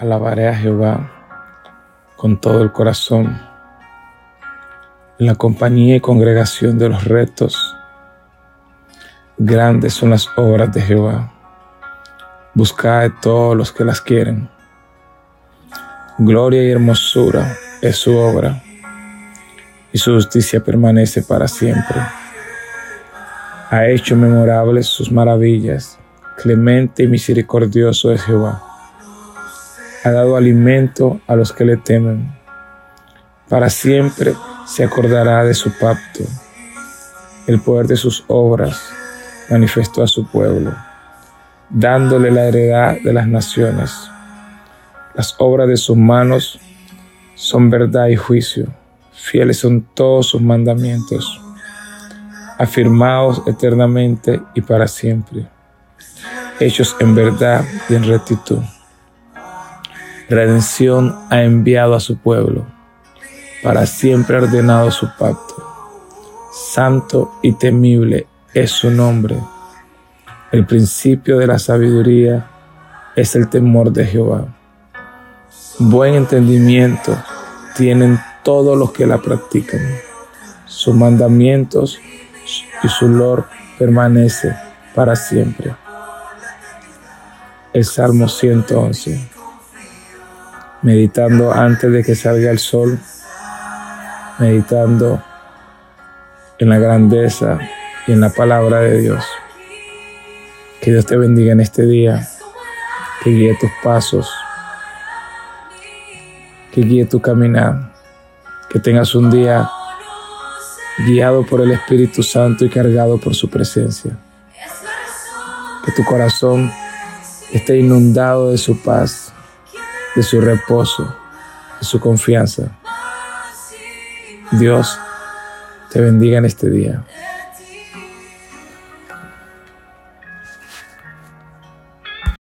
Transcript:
Alabaré a Jehová con todo el corazón, en la compañía y congregación de los rectos. Grandes son las obras de Jehová. Buscad todos los que las quieren. Gloria y hermosura es su obra, y su justicia permanece para siempre. Ha hecho memorables sus maravillas. Clemente y misericordioso es Jehová ha dado alimento a los que le temen. Para siempre se acordará de su pacto. El poder de sus obras manifestó a su pueblo, dándole la heredad de las naciones. Las obras de sus manos son verdad y juicio. Fieles son todos sus mandamientos, afirmados eternamente y para siempre, hechos en verdad y en rectitud redención ha enviado a su pueblo, para siempre ha ordenado su pacto. Santo y temible es su nombre. El principio de la sabiduría es el temor de Jehová. Buen entendimiento tienen todos los que la practican. Sus mandamientos y su lor permanece para siempre. El Salmo 111 meditando antes de que salga el sol, meditando en la grandeza y en la palabra de Dios. Que Dios te bendiga en este día, que guíe tus pasos, que guíe tu caminar, que tengas un día guiado por el Espíritu Santo y cargado por su presencia. Que tu corazón esté inundado de su paz de su reposo, de su confianza. Dios te bendiga en este día.